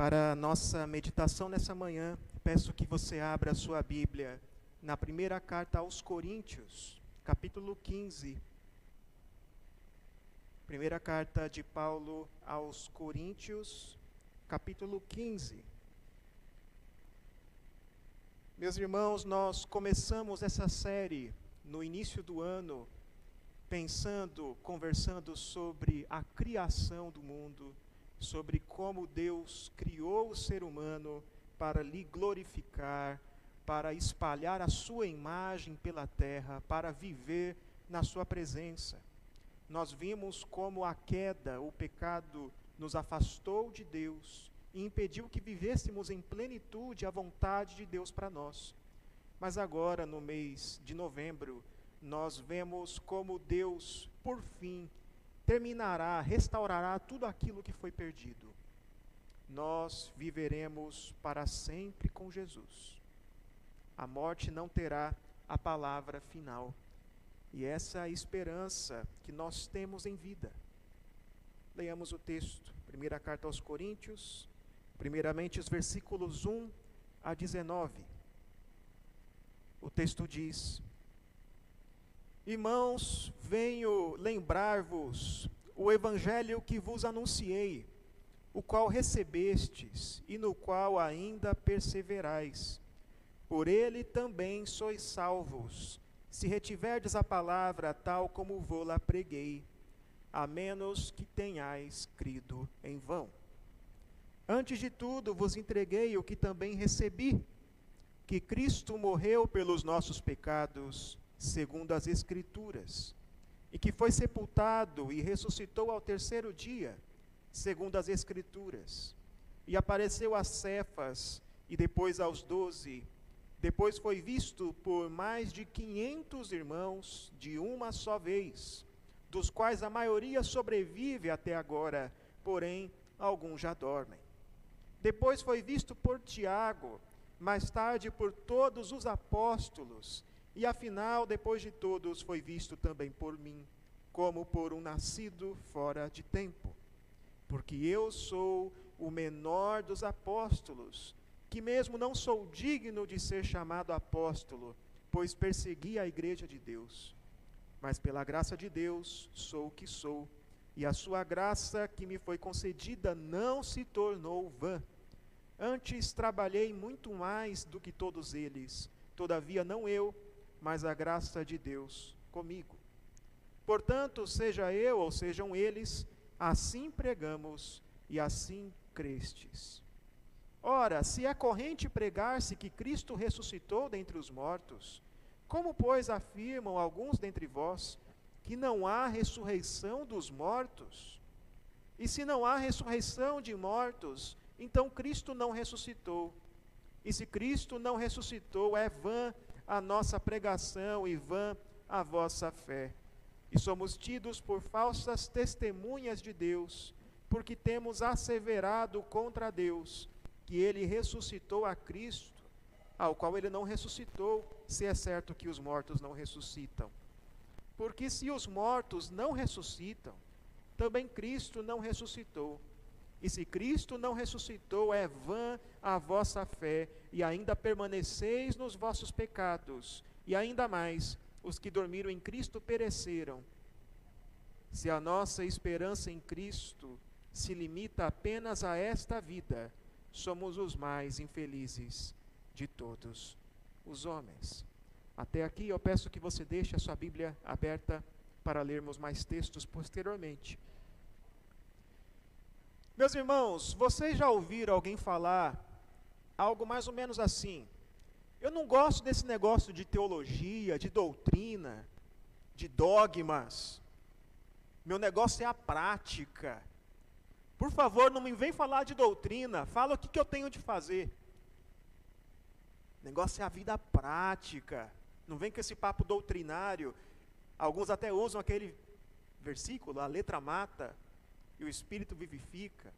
Para a nossa meditação nessa manhã, peço que você abra a sua Bíblia na primeira carta aos Coríntios, capítulo 15. Primeira carta de Paulo aos Coríntios, capítulo 15. Meus irmãos, nós começamos essa série no início do ano, pensando, conversando sobre a criação do mundo, sobre como Deus criou o ser humano para lhe glorificar, para espalhar a sua imagem pela terra, para viver na sua presença. Nós vimos como a queda, o pecado, nos afastou de Deus e impediu que vivêssemos em plenitude a vontade de Deus para nós. Mas agora, no mês de novembro, nós vemos como Deus, por fim, terminará, restaurará tudo aquilo que foi perdido. Nós viveremos para sempre com Jesus. A morte não terá a palavra final. E essa é a esperança que nós temos em vida. Leiamos o texto, primeira carta aos Coríntios, primeiramente os versículos 1 a 19. O texto diz: Irmãos, venho lembrar-vos o evangelho que vos anunciei, o qual recebestes e no qual ainda perseverais. Por ele também sois salvos, se retiverdes a palavra tal como vou-la preguei, a menos que tenhais crido em vão. Antes de tudo vos entreguei o que também recebi, que Cristo morreu pelos nossos pecados, segundo as Escrituras, e que foi sepultado e ressuscitou ao terceiro dia, segundo as Escrituras, e apareceu a Cefas e depois aos doze. Depois foi visto por mais de quinhentos irmãos de uma só vez, dos quais a maioria sobrevive até agora, porém alguns já dormem. Depois foi visto por Tiago, mais tarde por todos os apóstolos, e afinal, depois de todos, foi visto também por mim, como por um nascido fora de tempo. Porque eu sou o menor dos apóstolos, que mesmo não sou digno de ser chamado apóstolo, pois persegui a igreja de Deus. Mas pela graça de Deus sou o que sou, e a sua graça que me foi concedida não se tornou vã. Antes trabalhei muito mais do que todos eles, todavia não eu, mas a graça de Deus comigo. Portanto, seja eu ou sejam eles, assim pregamos e assim crestes. Ora, se é corrente pregar-se que Cristo ressuscitou dentre os mortos, como, pois, afirmam alguns dentre vós que não há ressurreição dos mortos? E se não há ressurreição de mortos, então Cristo não ressuscitou. E se Cristo não ressuscitou, é vã a nossa pregação e vã a vossa fé. E somos tidos por falsas testemunhas de Deus, porque temos asseverado contra Deus que ele ressuscitou a Cristo, ao qual ele não ressuscitou, se é certo que os mortos não ressuscitam. Porque se os mortos não ressuscitam, também Cristo não ressuscitou. E se Cristo não ressuscitou, é vã a vossa fé, e ainda permaneceis nos vossos pecados, e ainda mais, os que dormiram em Cristo pereceram. Se a nossa esperança em Cristo se limita apenas a esta vida, somos os mais infelizes de todos os homens. Até aqui eu peço que você deixe a sua Bíblia aberta para lermos mais textos posteriormente. Meus irmãos, vocês já ouviram alguém falar algo mais ou menos assim? Eu não gosto desse negócio de teologia, de doutrina, de dogmas. Meu negócio é a prática. Por favor, não me vem falar de doutrina, fala o que, que eu tenho de fazer. O negócio é a vida prática. Não vem com esse papo doutrinário. Alguns até usam aquele versículo, a letra mata e o Espírito vivifica.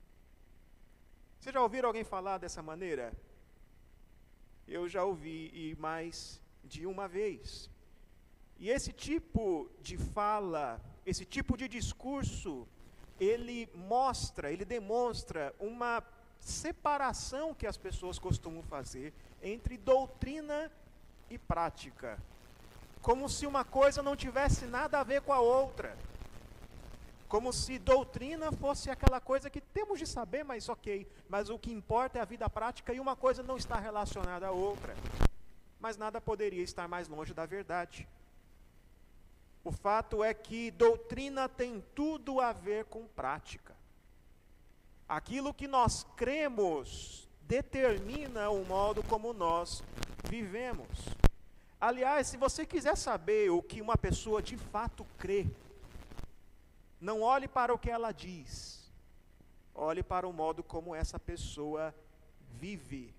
Vocês já ouviram alguém falar dessa maneira? Eu já ouvi, e mais de uma vez. E esse tipo de fala, esse tipo de discurso, ele mostra, ele demonstra uma separação que as pessoas costumam fazer entre doutrina e prática. Como se uma coisa não tivesse nada a ver com a outra. Como se doutrina fosse aquela coisa que temos de saber, mas ok. Mas o que importa é a vida prática e uma coisa não está relacionada à outra. Mas nada poderia estar mais longe da verdade. O fato é que doutrina tem tudo a ver com prática. Aquilo que nós cremos determina o modo como nós vivemos. Aliás, se você quiser saber o que uma pessoa de fato crê, não olhe para o que ela diz, olhe para o modo como essa pessoa vive.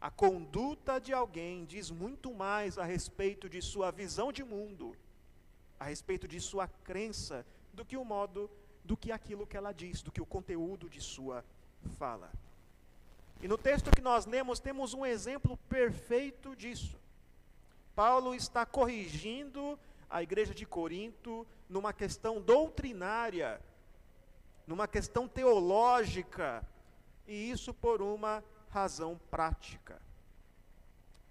A conduta de alguém diz muito mais a respeito de sua visão de mundo, a respeito de sua crença, do que o modo do que aquilo que ela diz, do que o conteúdo de sua fala. E no texto que nós lemos, temos um exemplo perfeito disso. Paulo está corrigindo a igreja de Corinto numa questão doutrinária, numa questão teológica, e isso por uma razão prática.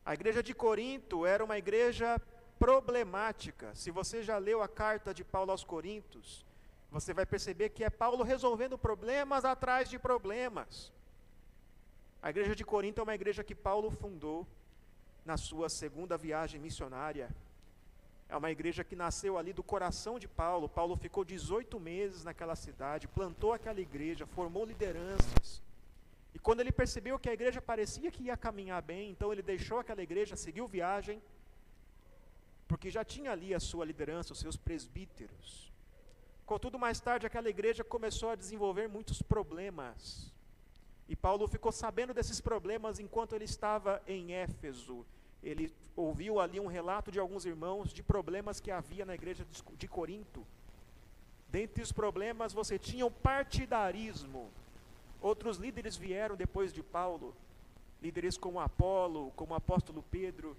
A igreja de Corinto era uma igreja problemática. Se você já leu a carta de Paulo aos Coríntios, você vai perceber que é Paulo resolvendo problemas atrás de problemas. A igreja de Corinto é uma igreja que Paulo fundou na sua segunda viagem missionária. É uma igreja que nasceu ali do coração de Paulo. Paulo ficou 18 meses naquela cidade, plantou aquela igreja, formou lideranças. E quando ele percebeu que a igreja parecia que ia caminhar bem, então ele deixou aquela igreja, seguiu viagem, porque já tinha ali a sua liderança, os seus presbíteros. Contudo, mais tarde, aquela igreja começou a desenvolver muitos problemas. E Paulo ficou sabendo desses problemas enquanto ele estava em Éfeso. Ele ouviu ali um relato de alguns irmãos de problemas que havia na igreja de Corinto. Dentre os problemas, você tinha o partidarismo. Outros líderes vieram depois de Paulo, líderes como Apolo, como apóstolo Pedro,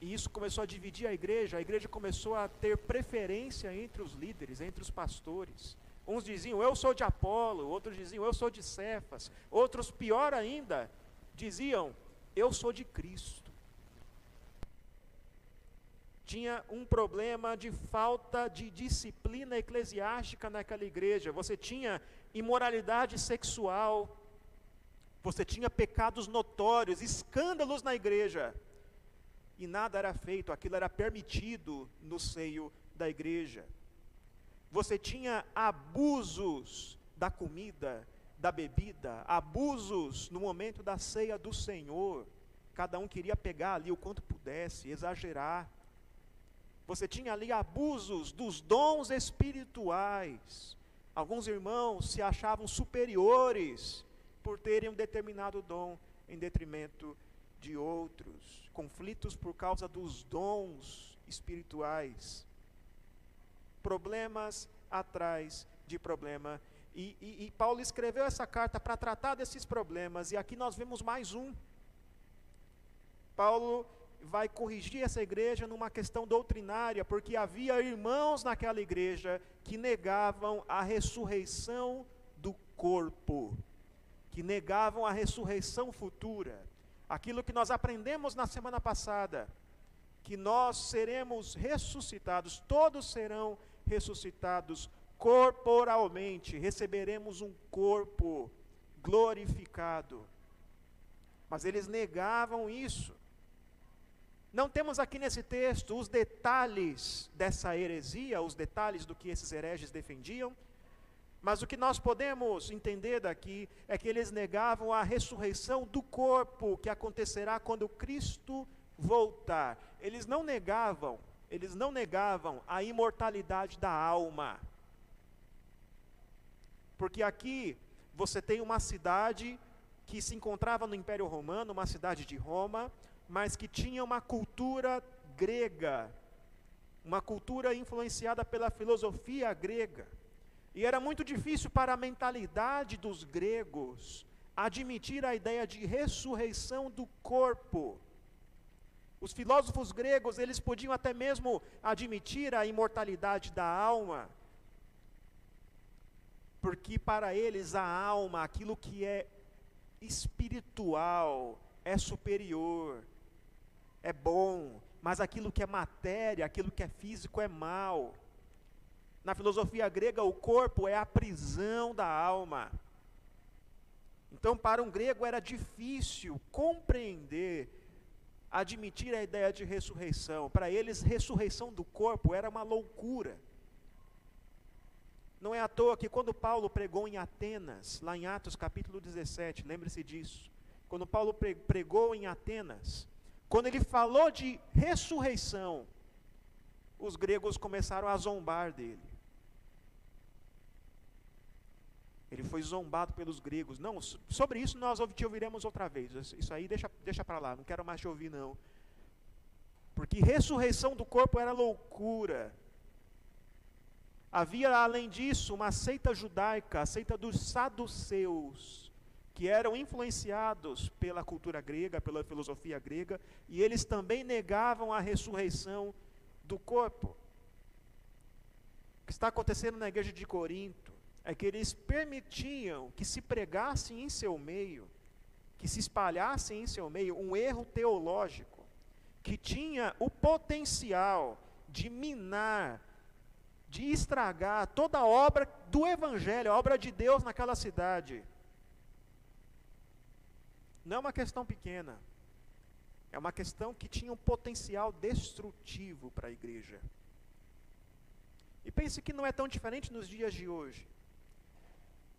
e isso começou a dividir a igreja, a igreja começou a ter preferência entre os líderes, entre os pastores. Uns diziam, eu sou de Apolo, outros diziam, eu sou de Cefas, outros, pior ainda, diziam, eu sou de Cristo. Tinha um problema de falta de disciplina eclesiástica naquela igreja. Você tinha imoralidade sexual, você tinha pecados notórios, escândalos na igreja e nada era feito, aquilo era permitido no seio da igreja. Você tinha abusos da comida, da bebida, abusos no momento da ceia do Senhor. Cada um queria pegar ali o quanto pudesse, exagerar. Você tinha ali abusos dos dons espirituais. Alguns irmãos se achavam superiores por terem um determinado dom em detrimento de outros, conflitos por causa dos dons espirituais, problemas atrás de problema. E, e, e Paulo escreveu essa carta para tratar desses problemas, e aqui nós vemos mais um. Paulo vai corrigir essa igreja numa questão doutrinária, porque havia irmãos naquela igreja que negavam a ressurreição do corpo, que negavam a ressurreição futura aquilo que nós aprendemos na semana passada, que nós seremos ressuscitados, todos serão ressuscitados corporalmente, receberemos um corpo glorificado. Mas eles negavam isso. Não temos aqui nesse texto os detalhes dessa heresia, os detalhes do que esses hereges defendiam, mas o que nós podemos entender daqui é que eles negavam a ressurreição do corpo que acontecerá quando Cristo voltar. Eles não negavam, eles não negavam a imortalidade da alma. Porque aqui você tem uma cidade que se encontrava no Império Romano, uma cidade de Roma, mas que tinha uma cultura grega, uma cultura influenciada pela filosofia grega. E era muito difícil para a mentalidade dos gregos admitir a ideia de ressurreição do corpo. Os filósofos gregos, eles podiam até mesmo admitir a imortalidade da alma. porque para eles a alma, aquilo que é espiritual, é superior, é bom, mas aquilo que é matéria, aquilo que é físico é mal. Na filosofia grega, o corpo é a prisão da alma. Então, para um grego era difícil compreender, admitir a ideia de ressurreição. Para eles, ressurreição do corpo era uma loucura. Não é à toa que quando Paulo pregou em Atenas, lá em Atos capítulo 17, lembre-se disso. Quando Paulo pregou em Atenas, quando ele falou de ressurreição, os gregos começaram a zombar dele. Ele foi zombado pelos gregos. Não, sobre isso nós te ouviremos outra vez. Isso aí deixa, deixa para lá, não quero mais te ouvir não. Porque ressurreição do corpo era loucura. Havia, além disso, uma seita judaica, a seita dos saduceus, que eram influenciados pela cultura grega, pela filosofia grega, e eles também negavam a ressurreição do corpo. O que está acontecendo na igreja de Corinto é que eles permitiam que se pregasse em seu meio, que se espalhasse em seu meio um erro teológico, que tinha o potencial de minar de estragar toda a obra do Evangelho, a obra de Deus naquela cidade. Não é uma questão pequena. É uma questão que tinha um potencial destrutivo para a igreja. E pense que não é tão diferente nos dias de hoje.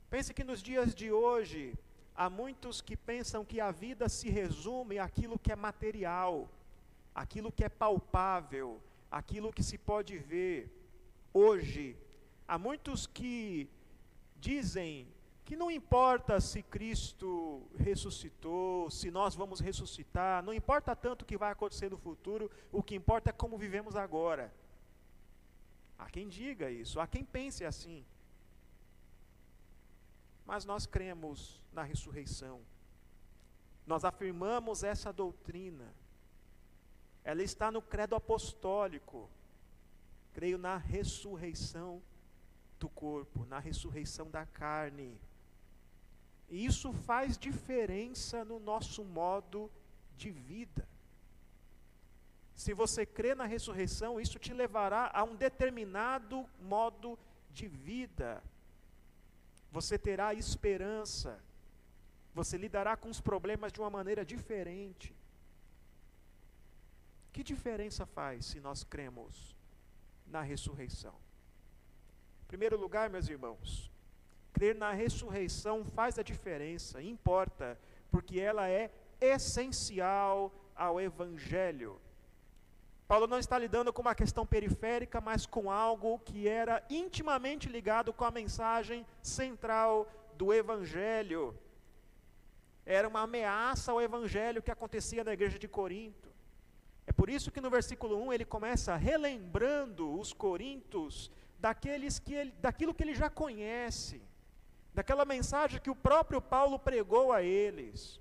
Pense que nos dias de hoje há muitos que pensam que a vida se resume àquilo que é material, aquilo que é palpável, aquilo que se pode ver hoje. Há muitos que dizem que não importa se Cristo ressuscitou, se nós vamos ressuscitar, não importa tanto o que vai acontecer no futuro, o que importa é como vivemos agora. Há quem diga isso, há quem pense assim. Mas nós cremos na ressurreição. Nós afirmamos essa doutrina. Ela está no credo apostólico creio na ressurreição do corpo, na ressurreição da carne. E isso faz diferença no nosso modo de vida. Se você crê na ressurreição, isso te levará a um determinado modo de vida. Você terá esperança. Você lidará com os problemas de uma maneira diferente. Que diferença faz se nós cremos na ressurreição. Em primeiro lugar, meus irmãos, crer na ressurreição faz a diferença, importa, porque ela é essencial ao Evangelho. Paulo não está lidando com uma questão periférica, mas com algo que era intimamente ligado com a mensagem central do Evangelho. Era uma ameaça ao Evangelho que acontecia na igreja de Corinto. É por isso que no versículo 1 ele começa relembrando os corintos daqueles que ele, daquilo que ele já conhece, daquela mensagem que o próprio Paulo pregou a eles.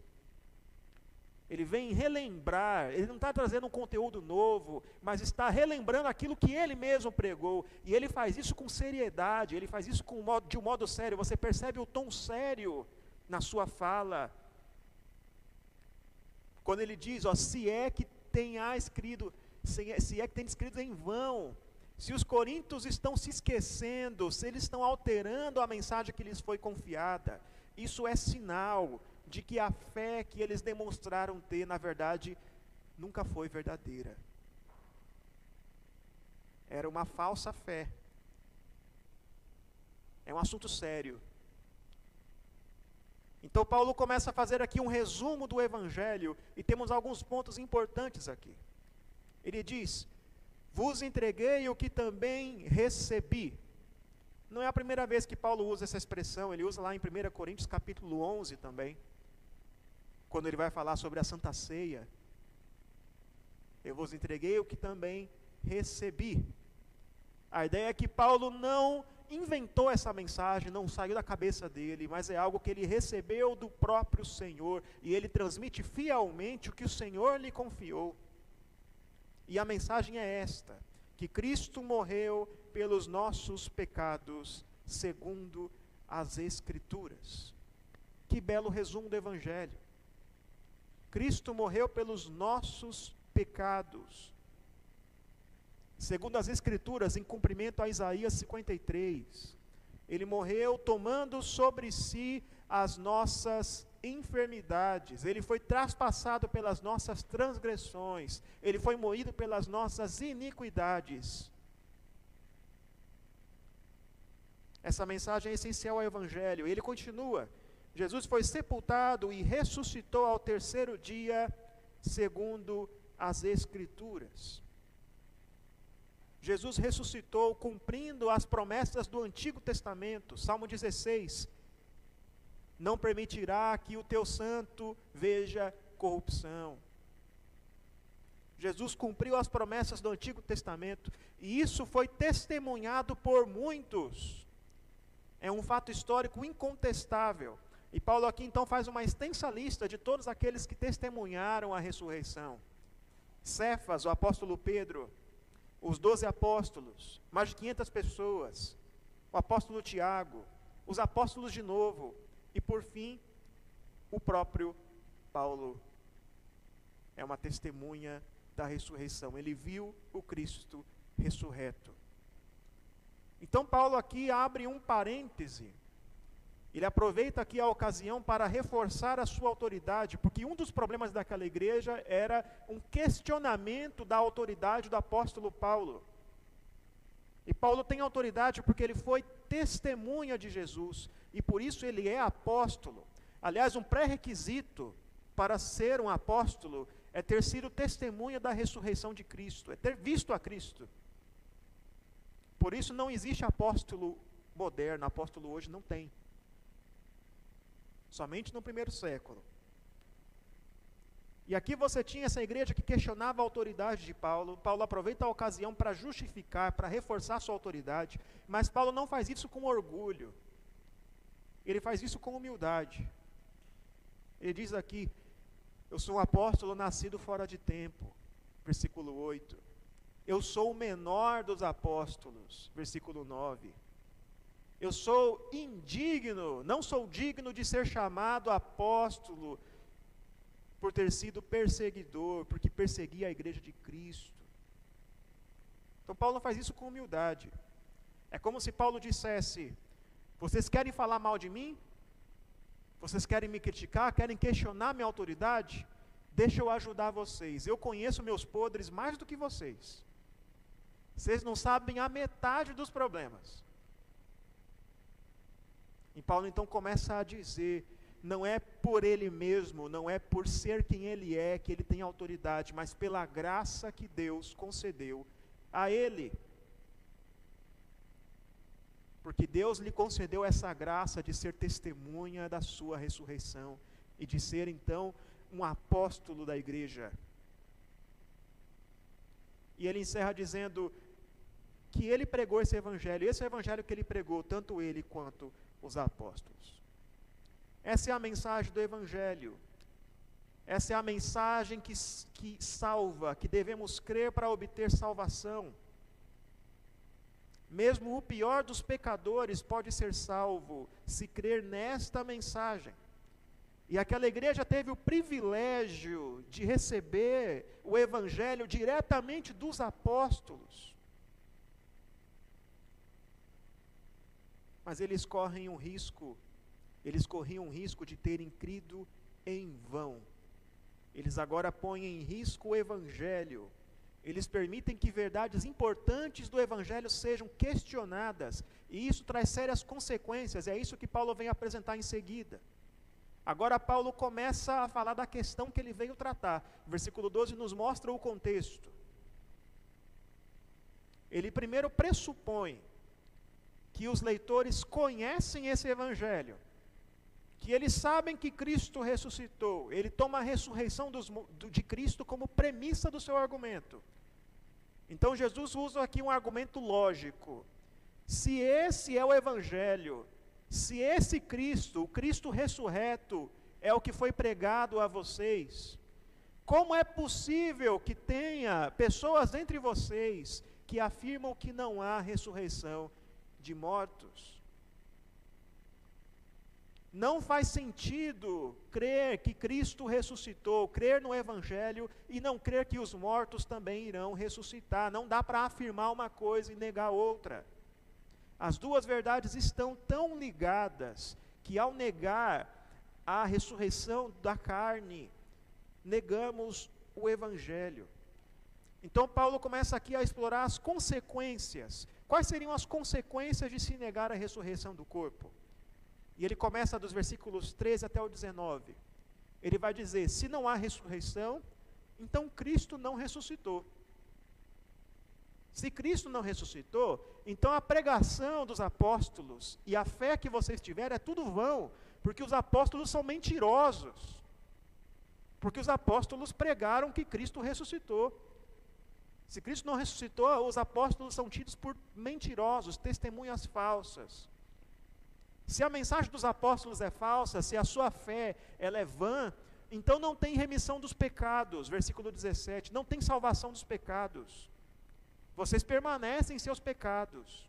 Ele vem relembrar, ele não está trazendo um conteúdo novo, mas está relembrando aquilo que ele mesmo pregou. E ele faz isso com seriedade, ele faz isso com de um modo sério. Você percebe o tom sério na sua fala. Quando ele diz, ó, se é que tenha escrito, se é que tem escrito em vão. Se os coríntios estão se esquecendo, se eles estão alterando a mensagem que lhes foi confiada, isso é sinal de que a fé que eles demonstraram ter, na verdade, nunca foi verdadeira. Era uma falsa fé. É um assunto sério. Então, Paulo começa a fazer aqui um resumo do Evangelho e temos alguns pontos importantes aqui. Ele diz: Vos entreguei o que também recebi. Não é a primeira vez que Paulo usa essa expressão, ele usa lá em 1 Coríntios capítulo 11 também, quando ele vai falar sobre a Santa Ceia. Eu vos entreguei o que também recebi. A ideia é que Paulo não inventou essa mensagem, não saiu da cabeça dele, mas é algo que ele recebeu do próprio Senhor e ele transmite fielmente o que o Senhor lhe confiou. E a mensagem é esta: que Cristo morreu pelos nossos pecados, segundo as Escrituras. Que belo resumo do Evangelho. Cristo morreu pelos nossos pecados. Segundo as Escrituras, em cumprimento a Isaías 53, ele morreu tomando sobre si as nossas enfermidades, ele foi traspassado pelas nossas transgressões, ele foi moído pelas nossas iniquidades. Essa mensagem é essencial ao Evangelho. Ele continua: Jesus foi sepultado e ressuscitou ao terceiro dia, segundo as Escrituras. Jesus ressuscitou cumprindo as promessas do Antigo Testamento. Salmo 16. Não permitirá que o teu santo veja corrupção. Jesus cumpriu as promessas do Antigo Testamento e isso foi testemunhado por muitos. É um fato histórico incontestável. E Paulo aqui então faz uma extensa lista de todos aqueles que testemunharam a ressurreição. Cefas, o apóstolo Pedro, os doze apóstolos, mais de 500 pessoas, o apóstolo Tiago, os apóstolos de novo, e por fim, o próprio Paulo. É uma testemunha da ressurreição. Ele viu o Cristo ressurreto. Então, Paulo aqui abre um parêntese ele aproveita aqui a ocasião para reforçar a sua autoridade, porque um dos problemas daquela igreja era um questionamento da autoridade do apóstolo Paulo. E Paulo tem autoridade porque ele foi testemunha de Jesus, e por isso ele é apóstolo. Aliás, um pré-requisito para ser um apóstolo é ter sido testemunha da ressurreição de Cristo, é ter visto a Cristo. Por isso não existe apóstolo moderno, apóstolo hoje não tem somente no primeiro século. E aqui você tinha essa igreja que questionava a autoridade de Paulo. Paulo aproveita a ocasião para justificar, para reforçar sua autoridade, mas Paulo não faz isso com orgulho. Ele faz isso com humildade. Ele diz aqui: Eu sou um apóstolo nascido fora de tempo. Versículo 8. Eu sou o menor dos apóstolos. Versículo 9. Eu sou indigno, não sou digno de ser chamado apóstolo por ter sido perseguidor, porque perseguia a igreja de Cristo. Então Paulo faz isso com humildade. É como se Paulo dissesse: Vocês querem falar mal de mim? Vocês querem me criticar? Querem questionar minha autoridade? Deixa eu ajudar vocês. Eu conheço meus podres mais do que vocês. Vocês não sabem a metade dos problemas. E Paulo então começa a dizer: não é por ele mesmo, não é por ser quem ele é que ele tem autoridade, mas pela graça que Deus concedeu a ele. Porque Deus lhe concedeu essa graça de ser testemunha da sua ressurreição e de ser então um apóstolo da igreja. E ele encerra dizendo que ele pregou esse evangelho, esse evangelho que ele pregou, tanto ele quanto os apóstolos. Essa é a mensagem do Evangelho. Essa é a mensagem que, que salva, que devemos crer para obter salvação. Mesmo o pior dos pecadores pode ser salvo se crer nesta mensagem. E aquela igreja teve o privilégio de receber o Evangelho diretamente dos apóstolos. mas eles correm um risco, eles corriam um risco de terem crido em vão. Eles agora põem em risco o Evangelho. Eles permitem que verdades importantes do Evangelho sejam questionadas, e isso traz sérias consequências, é isso que Paulo vem apresentar em seguida. Agora, Paulo começa a falar da questão que ele veio tratar. O versículo 12 nos mostra o contexto. Ele primeiro pressupõe que os leitores conhecem esse evangelho, que eles sabem que Cristo ressuscitou, ele toma a ressurreição dos, de Cristo como premissa do seu argumento. Então Jesus usa aqui um argumento lógico. Se esse é o evangelho, se esse Cristo, o Cristo ressurreto, é o que foi pregado a vocês, como é possível que tenha pessoas entre vocês que afirmam que não há ressurreição de mortos. Não faz sentido crer que Cristo ressuscitou, crer no Evangelho e não crer que os mortos também irão ressuscitar. Não dá para afirmar uma coisa e negar outra. As duas verdades estão tão ligadas que, ao negar a ressurreição da carne, negamos o Evangelho. Então, Paulo começa aqui a explorar as consequências. Quais seriam as consequências de se negar a ressurreição do corpo? E ele começa dos versículos 13 até o 19. Ele vai dizer: se não há ressurreição, então Cristo não ressuscitou. Se Cristo não ressuscitou, então a pregação dos apóstolos e a fé que vocês tiverem é tudo vão, porque os apóstolos são mentirosos. Porque os apóstolos pregaram que Cristo ressuscitou. Se Cristo não ressuscitou, os apóstolos são tidos por mentirosos, testemunhas falsas. Se a mensagem dos apóstolos é falsa, se a sua fé ela é vã, então não tem remissão dos pecados, versículo 17, não tem salvação dos pecados. Vocês permanecem em seus pecados.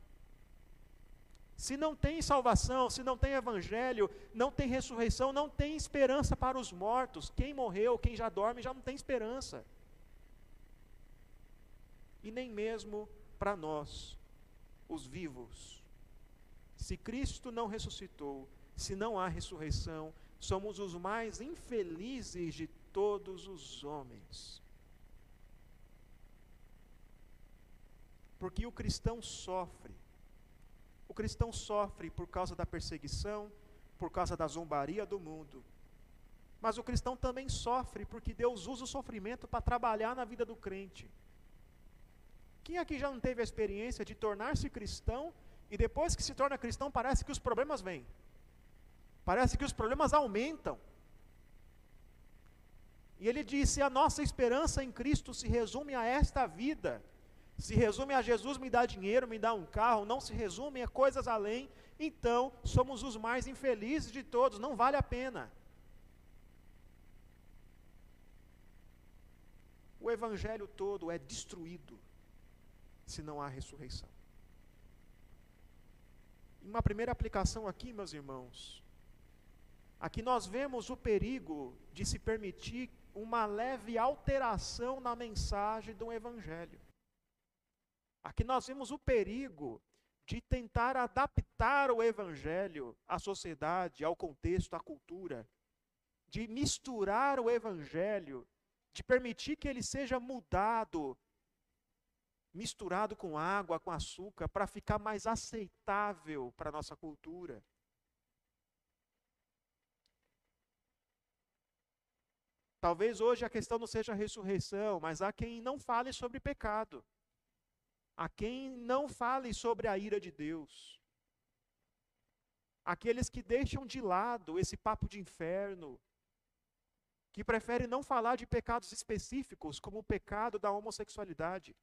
Se não tem salvação, se não tem evangelho, não tem ressurreição, não tem esperança para os mortos. Quem morreu, quem já dorme, já não tem esperança. E nem mesmo para nós, os vivos. Se Cristo não ressuscitou, se não há ressurreição, somos os mais infelizes de todos os homens. Porque o cristão sofre. O cristão sofre por causa da perseguição, por causa da zombaria do mundo. Mas o cristão também sofre porque Deus usa o sofrimento para trabalhar na vida do crente. Quem aqui já não teve a experiência de tornar-se cristão e depois que se torna cristão, parece que os problemas vêm. Parece que os problemas aumentam. E ele disse: a nossa esperança em Cristo se resume a esta vida. Se resume a Jesus me dá dinheiro, me dá um carro, não se resume a coisas além. Então, somos os mais infelizes de todos, não vale a pena. O evangelho todo é destruído se não há ressurreição. Uma primeira aplicação aqui, meus irmãos. Aqui nós vemos o perigo de se permitir uma leve alteração na mensagem do Evangelho. Aqui nós vemos o perigo de tentar adaptar o Evangelho à sociedade, ao contexto, à cultura, de misturar o Evangelho, de permitir que ele seja mudado misturado com água, com açúcar, para ficar mais aceitável para a nossa cultura. Talvez hoje a questão não seja a ressurreição, mas há quem não fale sobre pecado. Há quem não fale sobre a ira de Deus. Aqueles que deixam de lado esse papo de inferno, que preferem não falar de pecados específicos, como o pecado da homossexualidade.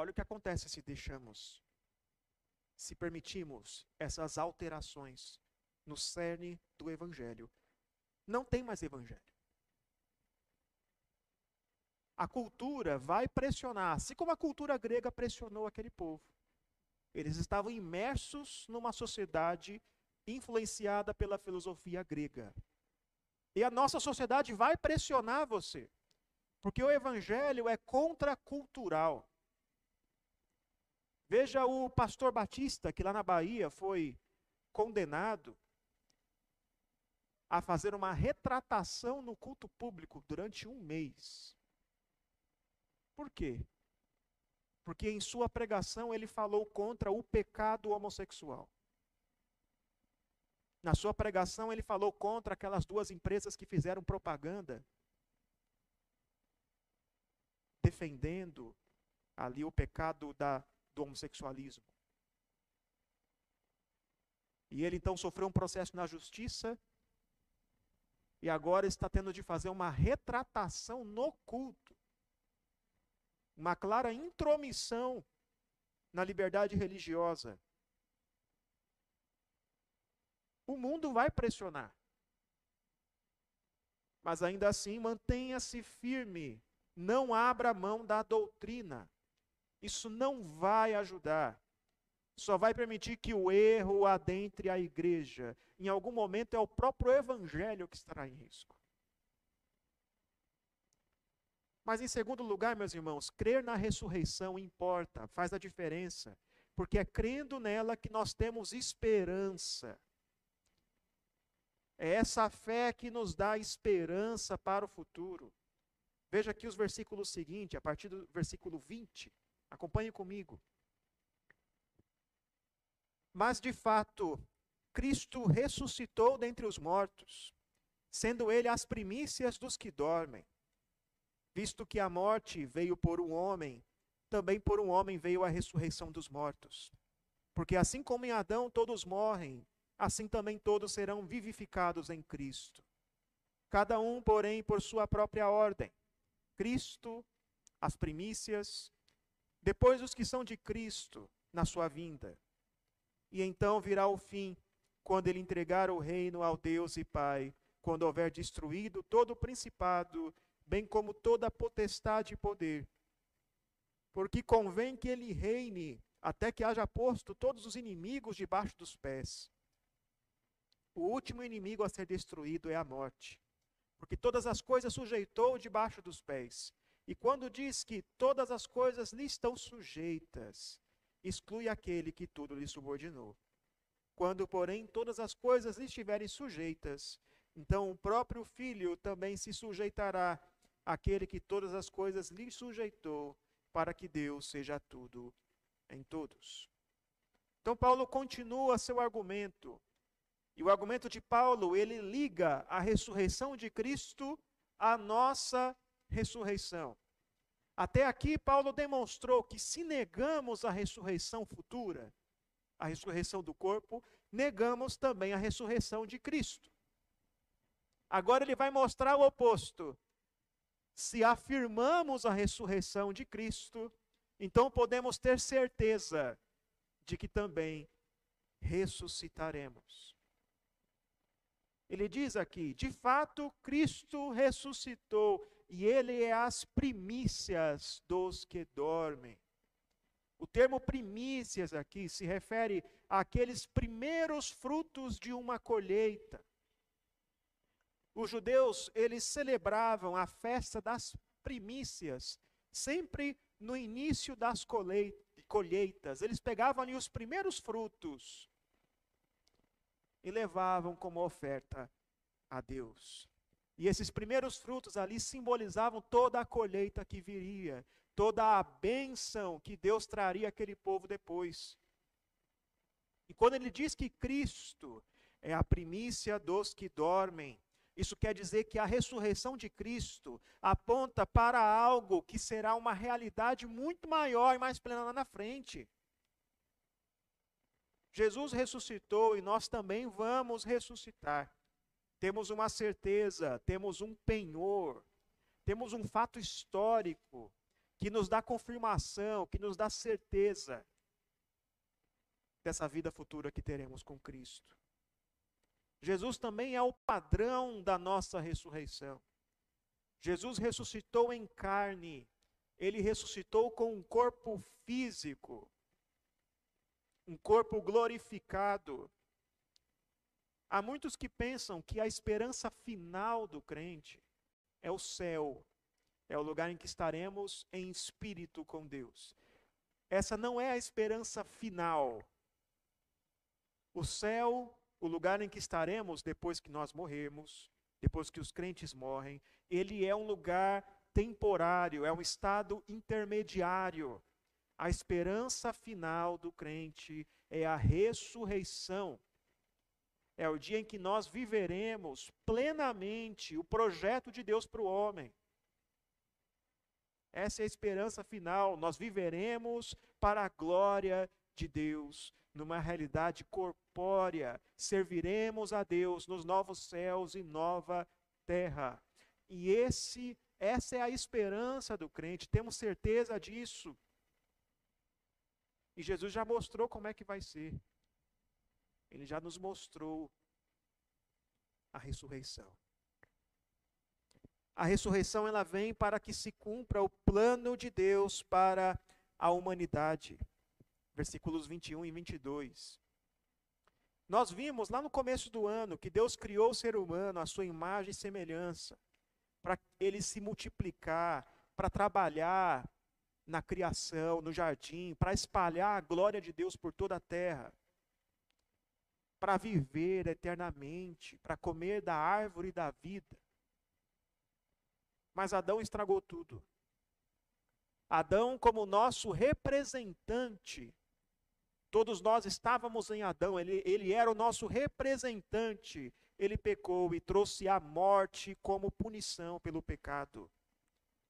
Olha o que acontece se deixamos, se permitimos essas alterações no cerne do Evangelho. Não tem mais Evangelho. A cultura vai pressionar, assim como a cultura grega pressionou aquele povo. Eles estavam imersos numa sociedade influenciada pela filosofia grega. E a nossa sociedade vai pressionar você, porque o evangelho é contracultural. Veja o pastor Batista, que lá na Bahia foi condenado a fazer uma retratação no culto público durante um mês. Por quê? Porque em sua pregação ele falou contra o pecado homossexual. Na sua pregação ele falou contra aquelas duas empresas que fizeram propaganda defendendo ali o pecado da do homossexualismo. E ele então sofreu um processo na justiça e agora está tendo de fazer uma retratação no culto. Uma clara intromissão na liberdade religiosa. O mundo vai pressionar. Mas ainda assim, mantenha-se firme. Não abra mão da doutrina. Isso não vai ajudar. Só vai permitir que o erro adentre a igreja. Em algum momento é o próprio evangelho que estará em risco. Mas em segundo lugar, meus irmãos, crer na ressurreição importa, faz a diferença, porque é crendo nela que nós temos esperança. É essa fé que nos dá esperança para o futuro. Veja aqui os versículos seguintes, a partir do versículo 20. Acompanhe comigo. Mas de fato, Cristo ressuscitou dentre os mortos, sendo ele as primícias dos que dormem. Visto que a morte veio por um homem, também por um homem veio a ressurreição dos mortos. Porque assim como em Adão todos morrem, assim também todos serão vivificados em Cristo. Cada um, porém, por sua própria ordem. Cristo, as primícias, depois os que são de Cristo na sua vinda. E então virá o fim, quando ele entregar o reino ao Deus e Pai, quando houver destruído todo o principado, bem como toda a potestade e poder. Porque convém que ele reine até que haja posto todos os inimigos debaixo dos pés. O último inimigo a ser destruído é a morte, porque todas as coisas sujeitou debaixo dos pés. E quando diz que todas as coisas lhe estão sujeitas, exclui aquele que tudo lhe subordinou. Quando, porém, todas as coisas lhe estiverem sujeitas, então o próprio Filho também se sujeitará àquele que todas as coisas lhe sujeitou, para que Deus seja tudo em todos. Então Paulo continua seu argumento e o argumento de Paulo, ele liga a ressurreição de Cristo à nossa ressurreição. Até aqui, Paulo demonstrou que se negamos a ressurreição futura, a ressurreição do corpo, negamos também a ressurreição de Cristo. Agora ele vai mostrar o oposto. Se afirmamos a ressurreição de Cristo, então podemos ter certeza de que também ressuscitaremos. Ele diz aqui: de fato, Cristo ressuscitou e ele é as primícias dos que dormem. O termo primícias aqui se refere àqueles primeiros frutos de uma colheita. Os judeus, eles celebravam a festa das primícias, sempre no início das colheitas. Eles pegavam ali os primeiros frutos e levavam como oferta a Deus. E esses primeiros frutos ali simbolizavam toda a colheita que viria, toda a bênção que Deus traria àquele povo depois. E quando ele diz que Cristo é a primícia dos que dormem, isso quer dizer que a ressurreição de Cristo aponta para algo que será uma realidade muito maior e mais plena lá na frente. Jesus ressuscitou e nós também vamos ressuscitar. Temos uma certeza, temos um penhor, temos um fato histórico que nos dá confirmação, que nos dá certeza dessa vida futura que teremos com Cristo. Jesus também é o padrão da nossa ressurreição. Jesus ressuscitou em carne, ele ressuscitou com um corpo físico um corpo glorificado. Há muitos que pensam que a esperança final do crente é o céu, é o lugar em que estaremos em espírito com Deus. Essa não é a esperança final. O céu, o lugar em que estaremos depois que nós morrermos, depois que os crentes morrem, ele é um lugar temporário, é um estado intermediário. A esperança final do crente é a ressurreição. É o dia em que nós viveremos plenamente o projeto de Deus para o homem. Essa é a esperança final. Nós viveremos para a glória de Deus, numa realidade corpórea. Serviremos a Deus nos novos céus e nova terra. E esse, essa é a esperança do crente, temos certeza disso. E Jesus já mostrou como é que vai ser. Ele já nos mostrou a ressurreição. A ressurreição ela vem para que se cumpra o plano de Deus para a humanidade. Versículos 21 e 22. Nós vimos lá no começo do ano que Deus criou o ser humano à sua imagem e semelhança, para ele se multiplicar, para trabalhar na criação, no jardim, para espalhar a glória de Deus por toda a terra, para viver eternamente, para comer da árvore da vida. Mas Adão estragou tudo. Adão, como nosso representante, todos nós estávamos em Adão, ele, ele era o nosso representante. Ele pecou e trouxe a morte como punição pelo pecado.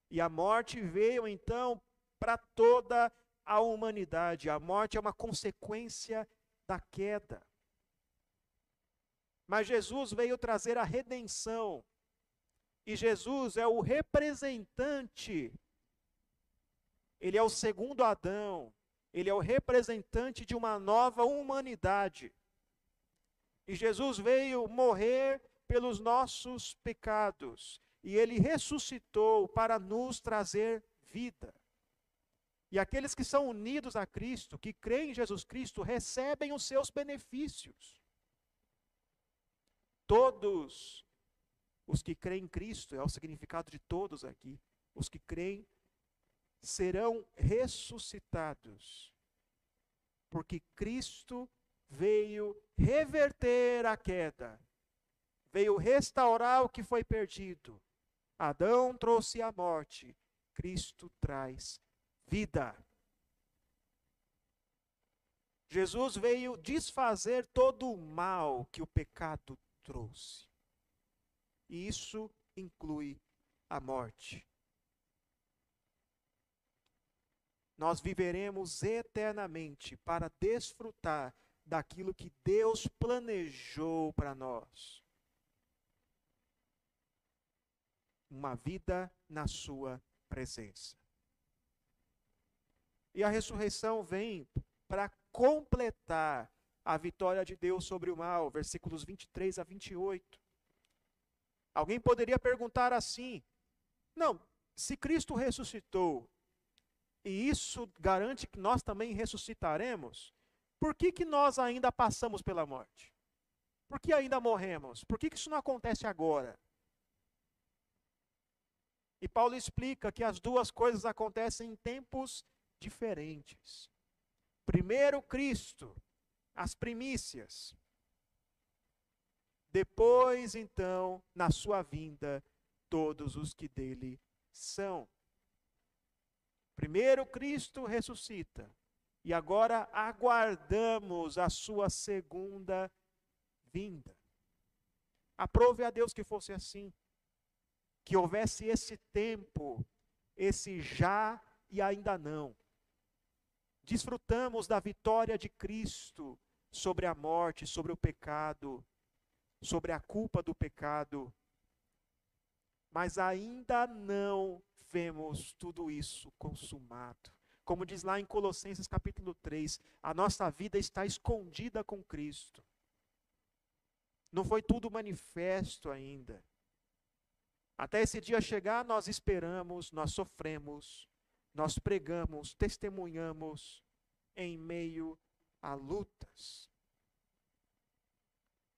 E a morte veio então para toda a humanidade. A morte é uma consequência da queda. Mas Jesus veio trazer a redenção. E Jesus é o representante. Ele é o segundo Adão. Ele é o representante de uma nova humanidade. E Jesus veio morrer pelos nossos pecados. E ele ressuscitou para nos trazer vida. E aqueles que são unidos a Cristo, que creem em Jesus Cristo, recebem os seus benefícios. Todos os que creem em Cristo, é o significado de todos aqui, os que creem serão ressuscitados. Porque Cristo veio reverter a queda, veio restaurar o que foi perdido. Adão trouxe a morte, Cristo traz vida. Jesus veio desfazer todo o mal que o pecado trouxe. E isso inclui a morte. Nós viveremos eternamente para desfrutar daquilo que Deus planejou para nós. Uma vida na Sua presença. E a ressurreição vem para completar a vitória de Deus sobre o mal, versículos 23 a 28. Alguém poderia perguntar assim: não, se Cristo ressuscitou e isso garante que nós também ressuscitaremos, por que, que nós ainda passamos pela morte? Por que ainda morremos? Por que, que isso não acontece agora? E Paulo explica que as duas coisas acontecem em tempos diferentes. Primeiro, Cristo, as primícias. Depois, então, na sua vinda, todos os que dele são. Primeiro, Cristo ressuscita. E agora aguardamos a sua segunda vinda. Aprove a Deus que fosse assim. Que houvesse esse tempo, esse já e ainda não desfrutamos da vitória de Cristo sobre a morte, sobre o pecado, sobre a culpa do pecado, mas ainda não vemos tudo isso consumado. Como diz lá em Colossenses capítulo 3, a nossa vida está escondida com Cristo. Não foi tudo manifesto ainda. Até esse dia chegar, nós esperamos, nós sofremos, nós pregamos, testemunhamos em meio a lutas.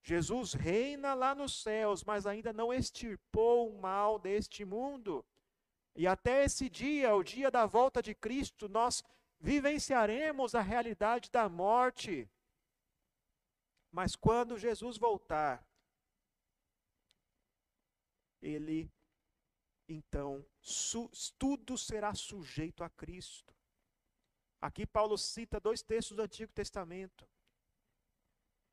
Jesus reina lá nos céus, mas ainda não extirpou o mal deste mundo. E até esse dia, o dia da volta de Cristo, nós vivenciaremos a realidade da morte. Mas quando Jesus voltar, ele então tudo será sujeito a Cristo. Aqui Paulo cita dois textos do Antigo Testamento.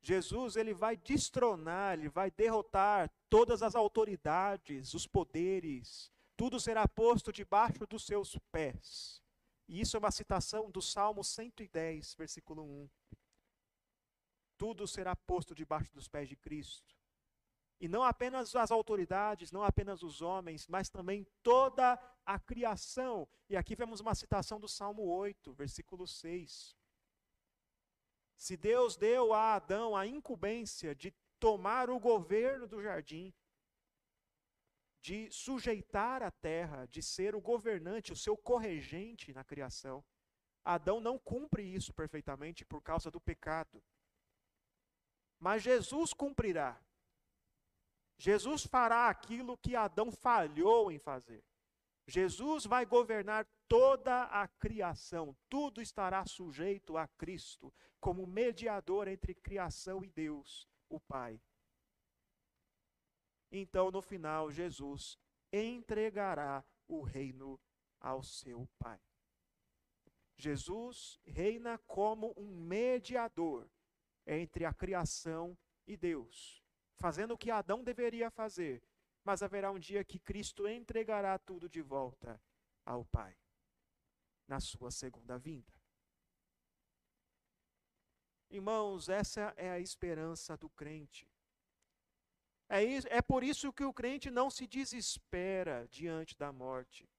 Jesus ele vai destronar, ele vai derrotar todas as autoridades, os poderes, tudo será posto debaixo dos seus pés. E isso é uma citação do Salmo 110, versículo 1. Tudo será posto debaixo dos pés de Cristo. E não apenas as autoridades, não apenas os homens, mas também toda a criação. E aqui vemos uma citação do Salmo 8, versículo 6. Se Deus deu a Adão a incumbência de tomar o governo do jardim, de sujeitar a terra, de ser o governante, o seu corregente na criação, Adão não cumpre isso perfeitamente por causa do pecado. Mas Jesus cumprirá. Jesus fará aquilo que Adão falhou em fazer. Jesus vai governar toda a criação, tudo estará sujeito a Cristo, como mediador entre criação e Deus, o Pai. Então, no final, Jesus entregará o reino ao seu Pai. Jesus reina como um mediador entre a criação e Deus, fazendo o que Adão deveria fazer, mas haverá um dia que Cristo entregará tudo de volta ao Pai, na sua segunda vinda. Irmãos, essa é a esperança do crente. É, isso, é por isso que o crente não se desespera diante da morte.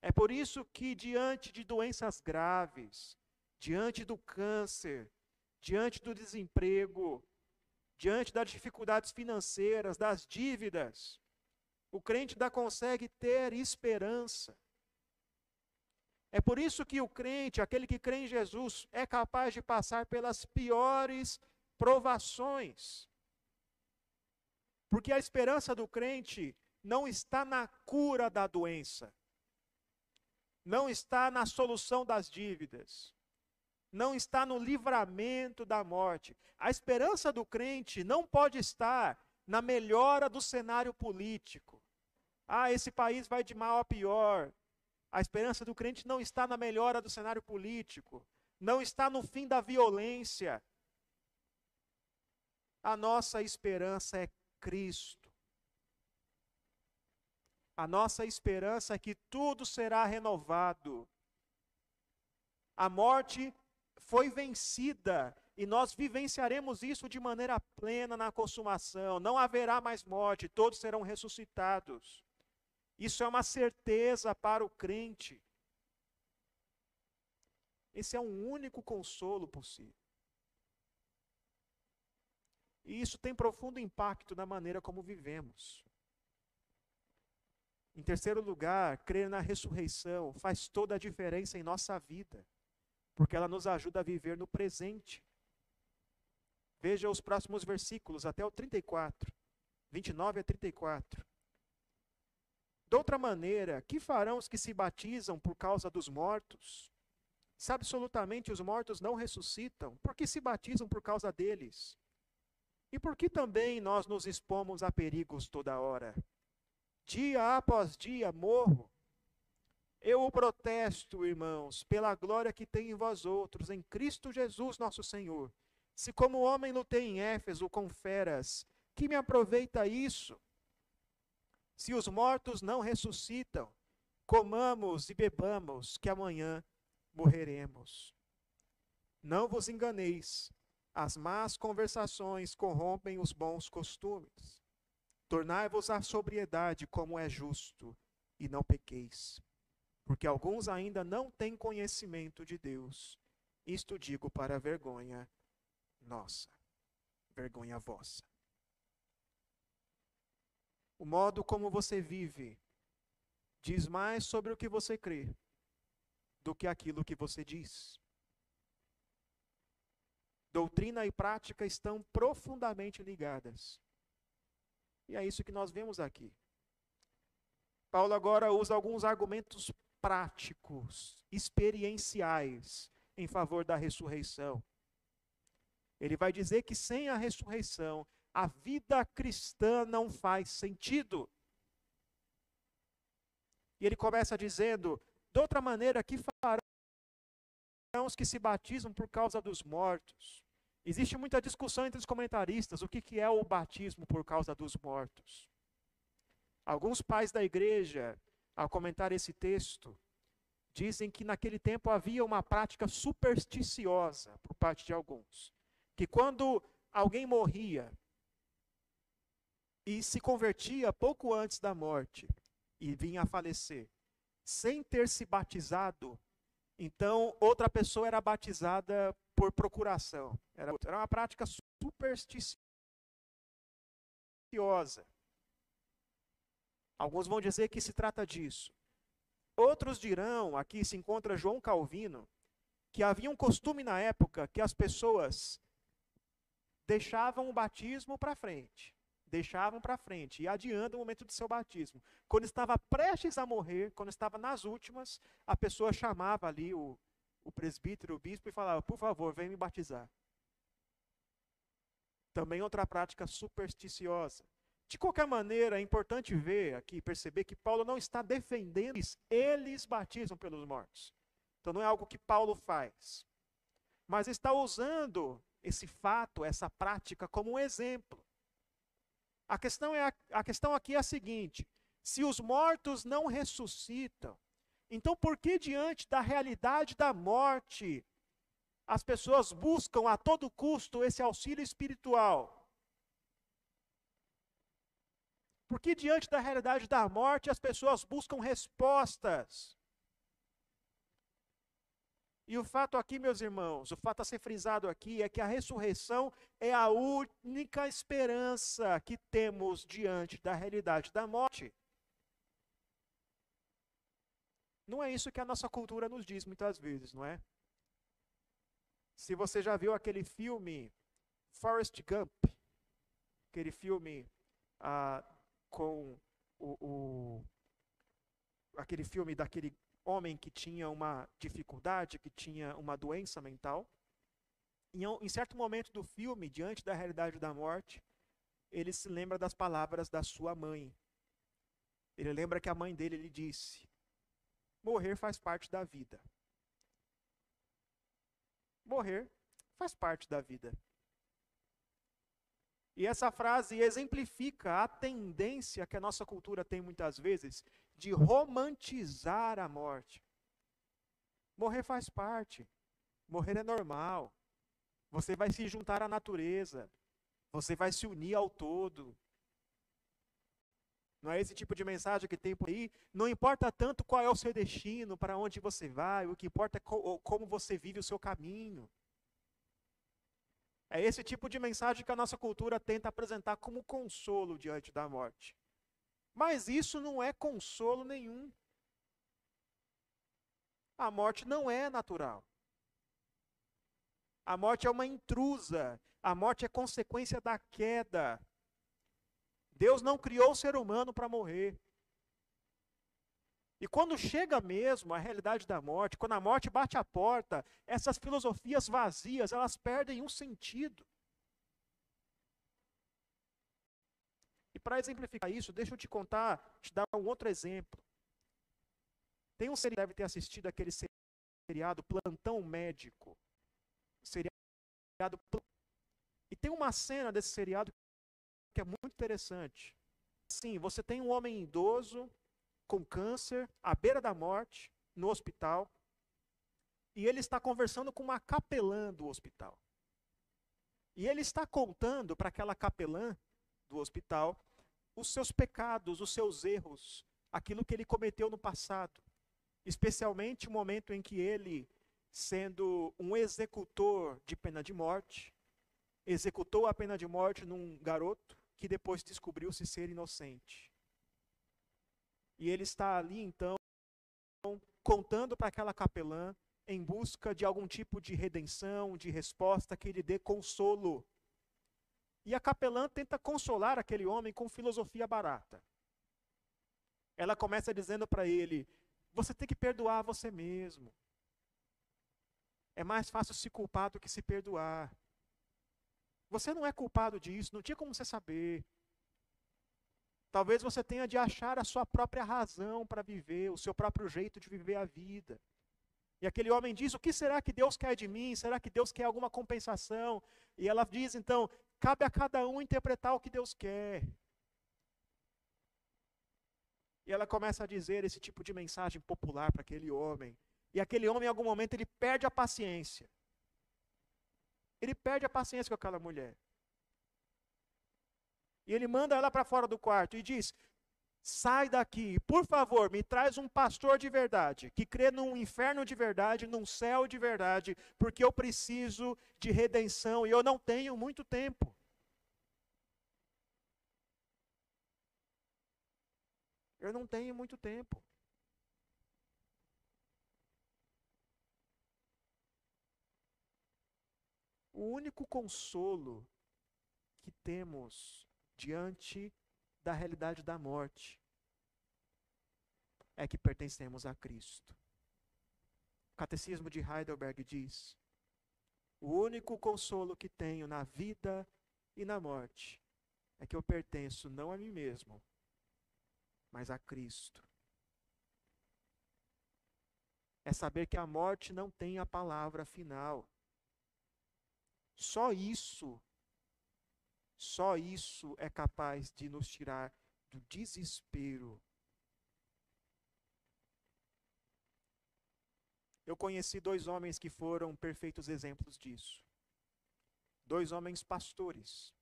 É por isso que, diante de doenças graves, diante do câncer, diante do desemprego, diante das dificuldades financeiras, das dívidas, o crente ainda consegue ter esperança. É por isso que o crente, aquele que crê em Jesus, é capaz de passar pelas piores provações. Porque a esperança do crente não está na cura da doença, não está na solução das dívidas, não está no livramento da morte. A esperança do crente não pode estar na melhora do cenário político. Ah, esse país vai de mal a pior. A esperança do crente não está na melhora do cenário político, não está no fim da violência. A nossa esperança é Cristo. A nossa esperança é que tudo será renovado. A morte foi vencida e nós vivenciaremos isso de maneira plena na consumação. Não haverá mais morte, todos serão ressuscitados. Isso é uma certeza para o crente. Esse é um único consolo possível. E isso tem profundo impacto na maneira como vivemos. Em terceiro lugar, crer na ressurreição faz toda a diferença em nossa vida, porque ela nos ajuda a viver no presente. Veja os próximos versículos, até o 34, 29 a 34. De outra maneira, que farão os que se batizam por causa dos mortos? Se absolutamente os mortos não ressuscitam, por que se batizam por causa deles? E por que também nós nos expomos a perigos toda hora? Dia após dia morro. Eu o protesto, irmãos, pela glória que tem em vós outros, em Cristo Jesus nosso Senhor. Se como homem lutei em Éfeso com feras, que me aproveita isso? Se os mortos não ressuscitam, comamos e bebamos, que amanhã morreremos. Não vos enganeis, as más conversações corrompem os bons costumes. Tornai-vos à sobriedade como é justo, e não pequeis. Porque alguns ainda não têm conhecimento de Deus. Isto digo para vergonha nossa, vergonha vossa. O modo como você vive diz mais sobre o que você crê do que aquilo que você diz. Doutrina e prática estão profundamente ligadas. E é isso que nós vemos aqui. Paulo agora usa alguns argumentos práticos, experienciais, em favor da ressurreição. Ele vai dizer que sem a ressurreição, a vida cristã não faz sentido. E ele começa dizendo: de outra maneira, que farão os que se batizam por causa dos mortos? Existe muita discussão entre os comentaristas o que, que é o batismo por causa dos mortos. Alguns pais da igreja, ao comentar esse texto, dizem que naquele tempo havia uma prática supersticiosa por parte de alguns. Que quando alguém morria e se convertia pouco antes da morte e vinha a falecer, sem ter se batizado, então outra pessoa era batizada por procuração. Era, era uma prática supersticiosa. Alguns vão dizer que se trata disso. Outros dirão, aqui se encontra João Calvino, que havia um costume na época que as pessoas deixavam o batismo para frente. Deixavam para frente e adiando o momento do seu batismo. Quando estava prestes a morrer, quando estava nas últimas, a pessoa chamava ali o, o presbítero, o bispo, e falava: Por favor, vem me batizar. Também outra prática supersticiosa. De qualquer maneira, é importante ver aqui, perceber que Paulo não está defendendo eles, eles batizam pelos mortos. Então não é algo que Paulo faz. Mas está usando esse fato, essa prática, como um exemplo. A questão, é a, a questão aqui é a seguinte: se os mortos não ressuscitam, então por que diante da realidade da morte as pessoas buscam a todo custo esse auxílio espiritual? Por que diante da realidade da morte as pessoas buscam respostas? E o fato aqui, meus irmãos, o fato a ser frisado aqui é que a ressurreição é a única esperança que temos diante da realidade da morte. Não é isso que a nossa cultura nos diz muitas vezes, não é? Se você já viu aquele filme Forrest Gump, aquele filme ah, com o, o, aquele filme daquele homem que tinha uma dificuldade, que tinha uma doença mental. Em, em certo momento do filme, diante da realidade da morte, ele se lembra das palavras da sua mãe. Ele lembra que a mãe dele lhe disse: Morrer faz parte da vida. Morrer faz parte da vida. E essa frase exemplifica a tendência que a nossa cultura tem muitas vezes de romantizar a morte. Morrer faz parte. Morrer é normal. Você vai se juntar à natureza. Você vai se unir ao todo. Não é esse tipo de mensagem que tem por aí? Não importa tanto qual é o seu destino, para onde você vai, o que importa é como você vive o seu caminho. É esse tipo de mensagem que a nossa cultura tenta apresentar como consolo diante da morte. Mas isso não é consolo nenhum. A morte não é natural. A morte é uma intrusa. A morte é consequência da queda. Deus não criou o ser humano para morrer. E quando chega mesmo a realidade da morte, quando a morte bate a porta, essas filosofias vazias, elas perdem um sentido. E para exemplificar isso, deixa eu te contar, te dar um outro exemplo. Tem um seriado, deve ter assistido aquele seriado Plantão Médico. Seriado E tem uma cena desse seriado que é muito interessante. Sim, você tem um homem idoso com câncer, à beira da morte, no hospital, e ele está conversando com uma capelã do hospital. E ele está contando para aquela capelã do hospital os seus pecados, os seus erros, aquilo que ele cometeu no passado. Especialmente o momento em que ele, sendo um executor de pena de morte, executou a pena de morte num garoto que depois descobriu-se ser inocente. E ele está ali, então, contando para aquela capelã em busca de algum tipo de redenção, de resposta que lhe dê consolo. E a capelã tenta consolar aquele homem com filosofia barata. Ela começa dizendo para ele: você tem que perdoar você mesmo. É mais fácil se culpar do que se perdoar. Você não é culpado disso, não tinha como você saber. Talvez você tenha de achar a sua própria razão para viver, o seu próprio jeito de viver a vida. E aquele homem diz: O que será que Deus quer de mim? Será que Deus quer alguma compensação? E ela diz então: Cabe a cada um interpretar o que Deus quer. E ela começa a dizer esse tipo de mensagem popular para aquele homem. E aquele homem, em algum momento, ele perde a paciência. Ele perde a paciência com aquela mulher. E ele manda ela para fora do quarto e diz: Sai daqui, por favor, me traz um pastor de verdade, que crê num inferno de verdade, num céu de verdade, porque eu preciso de redenção e eu não tenho muito tempo. Eu não tenho muito tempo. O único consolo que temos diante da realidade da morte é que pertencemos a Cristo. O Catecismo de Heidelberg diz: o único consolo que tenho na vida e na morte é que eu pertenço não a mim mesmo, mas a Cristo. É saber que a morte não tem a palavra final. Só isso, só isso é capaz de nos tirar do desespero. Eu conheci dois homens que foram perfeitos exemplos disso. Dois homens pastores,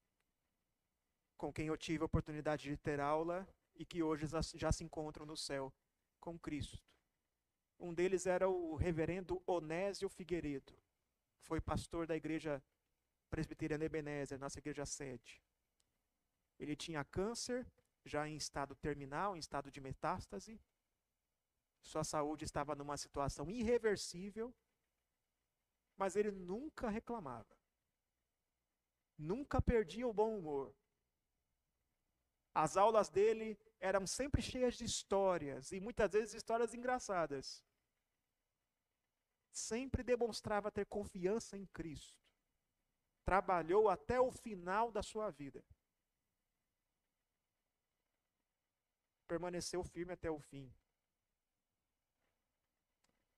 com quem eu tive a oportunidade de ter aula e que hoje já se encontram no céu com Cristo. Um deles era o reverendo Onésio Figueiredo, foi pastor da igreja presbiteriana Ebenezer, nossa igreja sede. Ele tinha câncer, já em estado terminal, em estado de metástase. Sua saúde estava numa situação irreversível, mas ele nunca reclamava. Nunca perdia o bom humor. As aulas dele eram sempre cheias de histórias, e muitas vezes histórias engraçadas sempre demonstrava ter confiança em Cristo. Trabalhou até o final da sua vida. Permaneceu firme até o fim.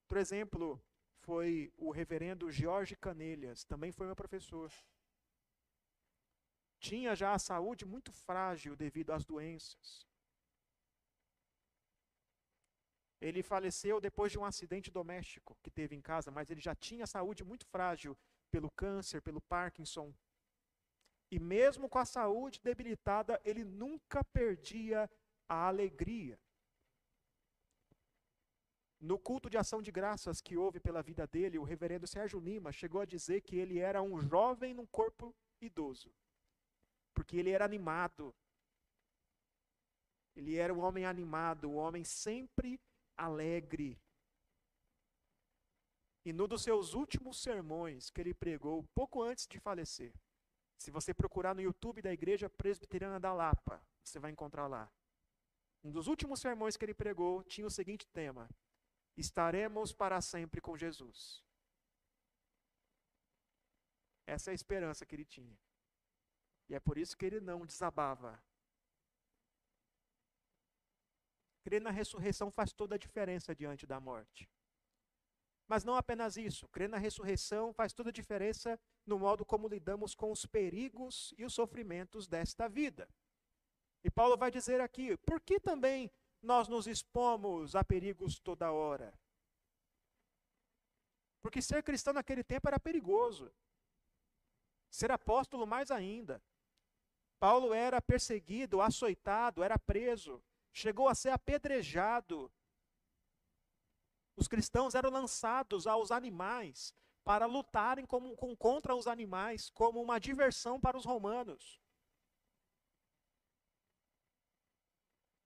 Outro exemplo foi o reverendo Jorge Canelhas, também foi meu professor. Tinha já a saúde muito frágil devido às doenças. Ele faleceu depois de um acidente doméstico que teve em casa, mas ele já tinha saúde muito frágil pelo câncer, pelo Parkinson. E mesmo com a saúde debilitada, ele nunca perdia a alegria. No culto de ação de graças que houve pela vida dele, o reverendo Sérgio Lima chegou a dizer que ele era um jovem num corpo idoso. Porque ele era animado. Ele era um homem animado, um homem sempre alegre. E no dos seus últimos sermões que ele pregou pouco antes de falecer, se você procurar no YouTube da Igreja Presbiteriana da Lapa, você vai encontrar lá. Um dos últimos sermões que ele pregou tinha o seguinte tema: Estaremos para sempre com Jesus. Essa é a esperança que ele tinha. E é por isso que ele não desabava Crer na ressurreição faz toda a diferença diante da morte. Mas não apenas isso, crer na ressurreição faz toda a diferença no modo como lidamos com os perigos e os sofrimentos desta vida. E Paulo vai dizer aqui: por que também nós nos expomos a perigos toda hora? Porque ser cristão naquele tempo era perigoso. Ser apóstolo, mais ainda. Paulo era perseguido, açoitado, era preso chegou a ser apedrejado. Os cristãos eram lançados aos animais para lutarem como, com, contra os animais como uma diversão para os romanos.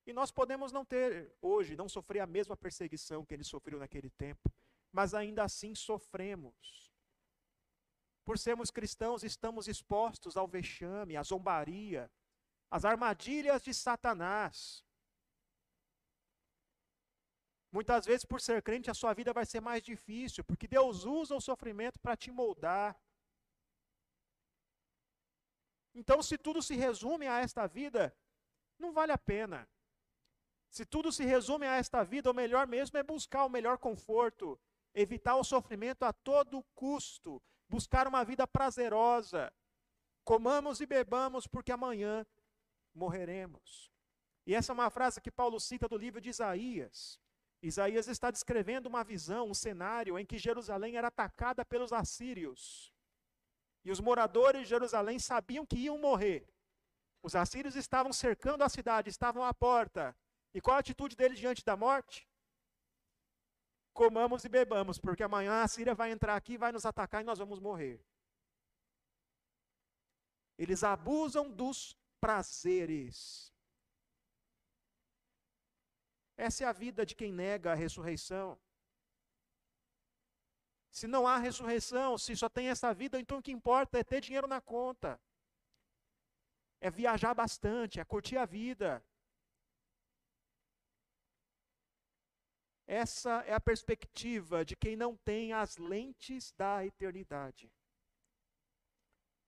E nós podemos não ter hoje, não sofrer a mesma perseguição que eles sofreram naquele tempo, mas ainda assim sofremos. Por sermos cristãos, estamos expostos ao vexame, à zombaria, às armadilhas de Satanás. Muitas vezes, por ser crente, a sua vida vai ser mais difícil, porque Deus usa o sofrimento para te moldar. Então, se tudo se resume a esta vida, não vale a pena. Se tudo se resume a esta vida, o melhor mesmo é buscar o melhor conforto, evitar o sofrimento a todo custo, buscar uma vida prazerosa. Comamos e bebamos, porque amanhã morreremos. E essa é uma frase que Paulo cita do livro de Isaías. Isaías está descrevendo uma visão, um cenário em que Jerusalém era atacada pelos assírios. E os moradores de Jerusalém sabiam que iam morrer. Os assírios estavam cercando a cidade, estavam à porta. E qual a atitude deles diante da morte? Comamos e bebamos, porque amanhã a Síria vai entrar aqui, vai nos atacar e nós vamos morrer. Eles abusam dos prazeres. Essa é a vida de quem nega a ressurreição. Se não há ressurreição, se só tem essa vida, então o que importa é ter dinheiro na conta. É viajar bastante, é curtir a vida. Essa é a perspectiva de quem não tem as lentes da eternidade.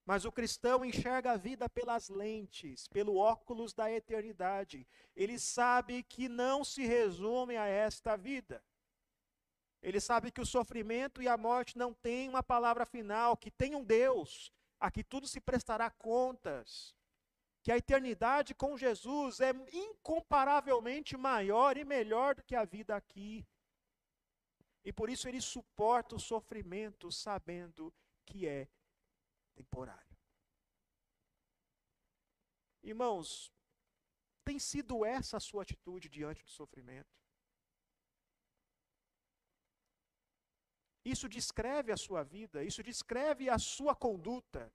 Mas o cristão enxerga a vida pelas lentes, pelo óculos da eternidade. Ele sabe que não se resume a esta vida. Ele sabe que o sofrimento e a morte não têm uma palavra final, que tem um Deus a que tudo se prestará contas. Que a eternidade com Jesus é incomparavelmente maior e melhor do que a vida aqui. E por isso ele suporta o sofrimento, sabendo que é temporário. Irmãos, tem sido essa a sua atitude diante do sofrimento? Isso descreve a sua vida, isso descreve a sua conduta.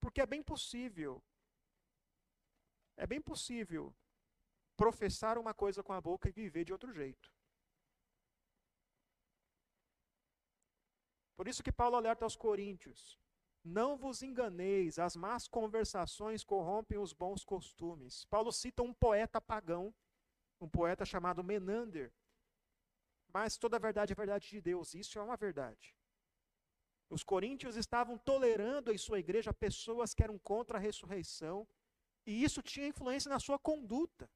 Porque é bem possível, é bem possível professar uma coisa com a boca e viver de outro jeito. Por isso que Paulo alerta aos coríntios: não vos enganeis, as más conversações corrompem os bons costumes. Paulo cita um poeta pagão, um poeta chamado Menander. Mas toda a verdade é verdade de Deus, isso é uma verdade. Os coríntios estavam tolerando em sua igreja pessoas que eram contra a ressurreição, e isso tinha influência na sua conduta.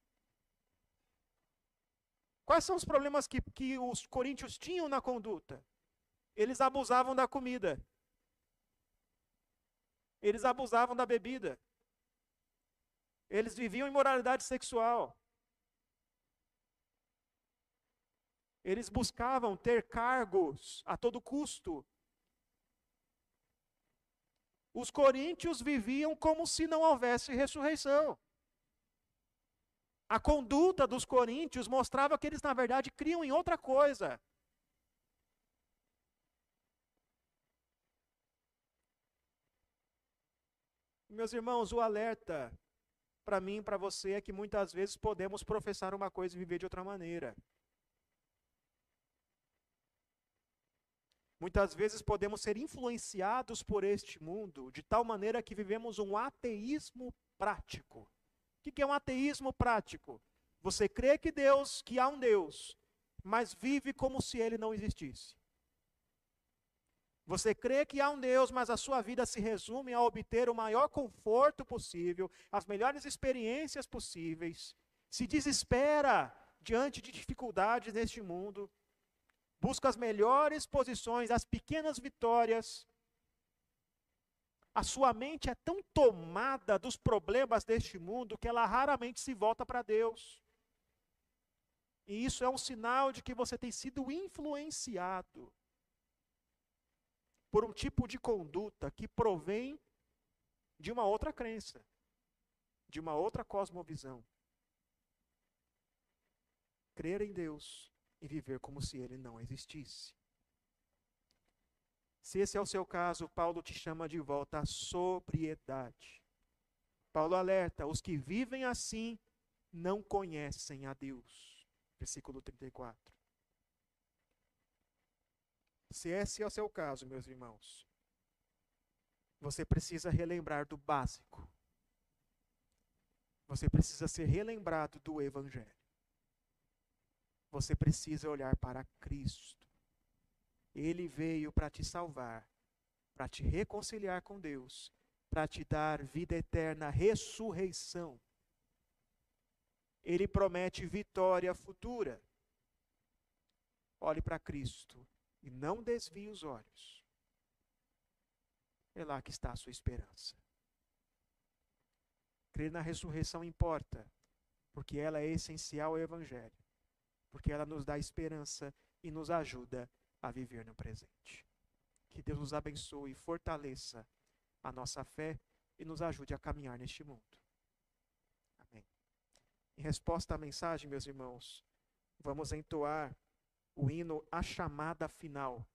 Quais são os problemas que, que os coríntios tinham na conduta? Eles abusavam da comida. Eles abusavam da bebida. Eles viviam imoralidade sexual. Eles buscavam ter cargos a todo custo. Os coríntios viviam como se não houvesse ressurreição. A conduta dos coríntios mostrava que eles, na verdade, criam em outra coisa. Meus irmãos, o alerta para mim e para você é que muitas vezes podemos professar uma coisa e viver de outra maneira. Muitas vezes podemos ser influenciados por este mundo de tal maneira que vivemos um ateísmo prático. O que é um ateísmo prático? Você crê que Deus, que há um Deus, mas vive como se ele não existisse. Você crê que há um Deus, mas a sua vida se resume a obter o maior conforto possível, as melhores experiências possíveis. Se desespera diante de dificuldades neste mundo. Busca as melhores posições, as pequenas vitórias. A sua mente é tão tomada dos problemas deste mundo que ela raramente se volta para Deus. E isso é um sinal de que você tem sido influenciado por um tipo de conduta que provém de uma outra crença, de uma outra cosmovisão. Crer em Deus e viver como se ele não existisse. Se esse é o seu caso, Paulo te chama de volta à sobriedade. Paulo alerta: os que vivem assim não conhecem a Deus. Versículo 34. Se esse é o seu caso, meus irmãos, você precisa relembrar do básico. Você precisa ser relembrado do Evangelho. Você precisa olhar para Cristo. Ele veio para te salvar, para te reconciliar com Deus, para te dar vida eterna, ressurreição. Ele promete vitória futura. Olhe para Cristo e não desvie os olhos. É lá que está a sua esperança. Crer na ressurreição importa, porque ela é essencial ao Evangelho, porque ela nos dá esperança e nos ajuda a viver no presente. Que Deus nos abençoe e fortaleça a nossa fé e nos ajude a caminhar neste mundo. Amém. Em resposta à mensagem, meus irmãos, vamos entoar o hino A Chamada Final.